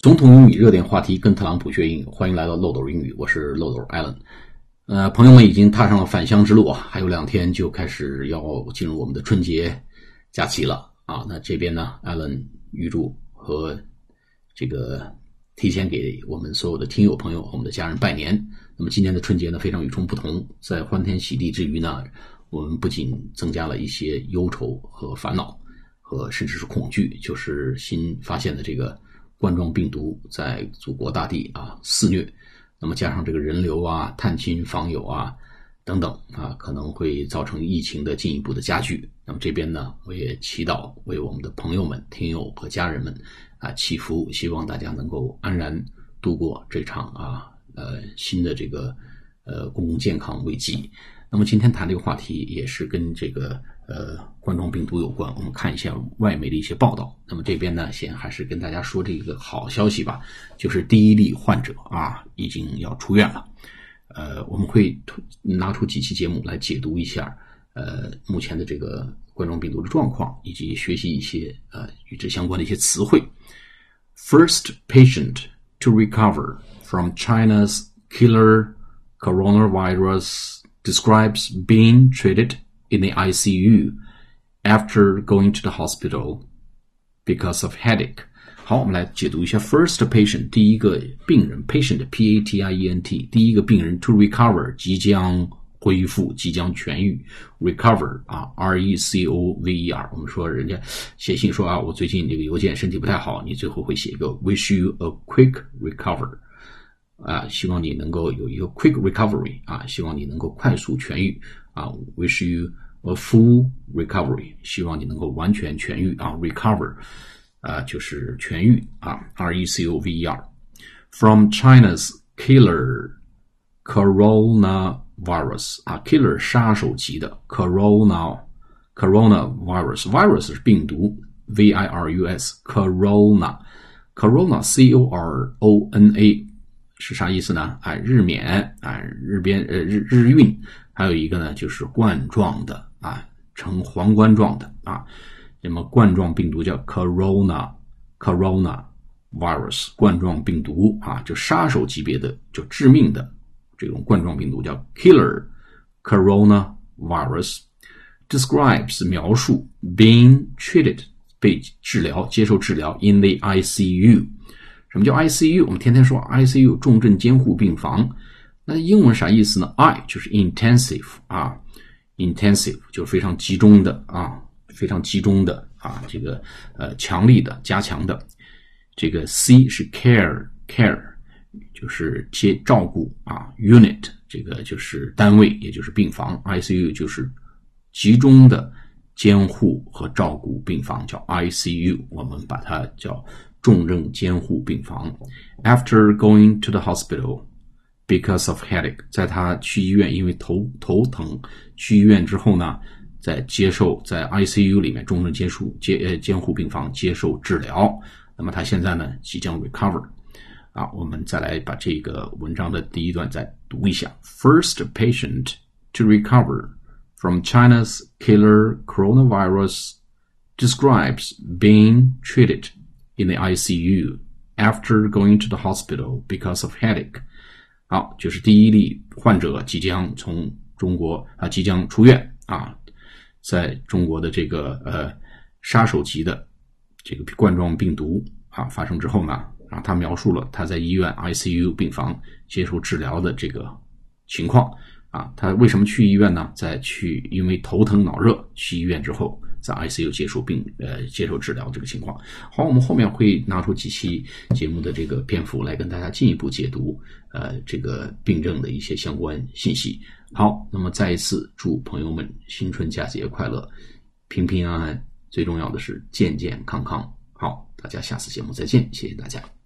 总统英语热点话题，跟特朗普学英语，欢迎来到漏斗英语，我是漏斗 Allen。呃，朋友们已经踏上了返乡之路啊，还有两天就开始要进入我们的春节假期了啊。那这边呢，Allen 预祝和这个提前给我们所有的听友朋友我们的家人拜年。那么今年的春节呢，非常与众不同，在欢天喜地之余呢，我们不仅增加了一些忧愁和烦恼，和甚至是恐惧，就是新发现的这个。冠状病毒在祖国大地啊肆虐，那么加上这个人流啊、探亲访友啊等等啊，可能会造成疫情的进一步的加剧。那么这边呢，我也祈祷为我们的朋友们、听友和家人们啊祈福，希望大家能够安然度过这场啊呃新的这个呃公共健康危机。那么今天谈这个话题也是跟这个。呃，冠状病毒有关，我们看一下外媒的一些报道。那么这边呢，先还是跟大家说这个好消息吧，就是第一例患者啊已经要出院了。呃，我们会拿出几期节目来解读一下呃目前的这个冠状病毒的状况，以及学习一些呃与之相关的一些词汇。First patient to recover from China's killer coronavirus describes being treated. in the ICU after going to the hospital because of headache. 好，我们来解读一下 first patient 第一个病人 patient p a t i e n t 第一个病人 to recover 即将恢复即将痊愈 recover 啊 r e c o v e r 我们说人家写信说啊我最近这个邮件身体不太好，你最后会写一个 wish you a quick recover 啊，希望你能够有一个 quick recovery 啊，希望你能够快速痊愈啊，wish you a full recovery，希望你能够完全痊愈啊，recover，啊就是痊愈啊，R E C O V E R。From China's killer coronavirus 啊，killer 杀手级的 corona coronavirus virus 是病毒 V I R U S corona corona C O R O N A 是啥意思呢？啊，日冕啊，日边呃日日运。还有一个呢，就是冠状的啊，呈皇冠状的啊，那么冠状病毒叫 corona corona virus，冠状病毒啊，就杀手级别的，就致命的这种冠状病毒叫 killer corona virus，describes 描述 being treated 被治疗接受治疗 in the ICU，什么叫 ICU？我们天天说 ICU 重症监护病房。那英文啥意思呢？I 就是 intensive 啊，intensive 就是非常集中的啊，非常集中的啊，这个呃强力的、加强的。这个 C 是 care care 就是接照顾啊，unit 这个就是单位，也就是病房。ICU 就是集中的监护和照顾病房，叫 ICU，我们把它叫重症监护病房。After going to the hospital. Because of headache，在他去医院，因为头头疼，去医院之后呢，在接受在 ICU 里面重症监护监呃监护病房接受治疗。那么他现在呢即将 recover。啊，我们再来把这个文章的第一段再读一下。First patient to recover from China's killer coronavirus describes being treated in the ICU after going to the hospital because of headache. 好，就是第一例患者即将从中国啊，即将出院啊，在中国的这个呃杀手级的这个冠状病毒啊发生之后呢，啊，他描述了他在医院 ICU 病房接受治疗的这个情况啊，他为什么去医院呢？在去因为头疼脑热去医院之后。在 ICU 接受病呃接受治疗这个情况，好，我们后面会拿出几期节目的这个篇幅来跟大家进一步解读呃这个病症的一些相关信息。好，那么再一次祝朋友们新春佳节快乐，平平安安，最重要的是健健康康。好，大家下次节目再见，谢谢大家。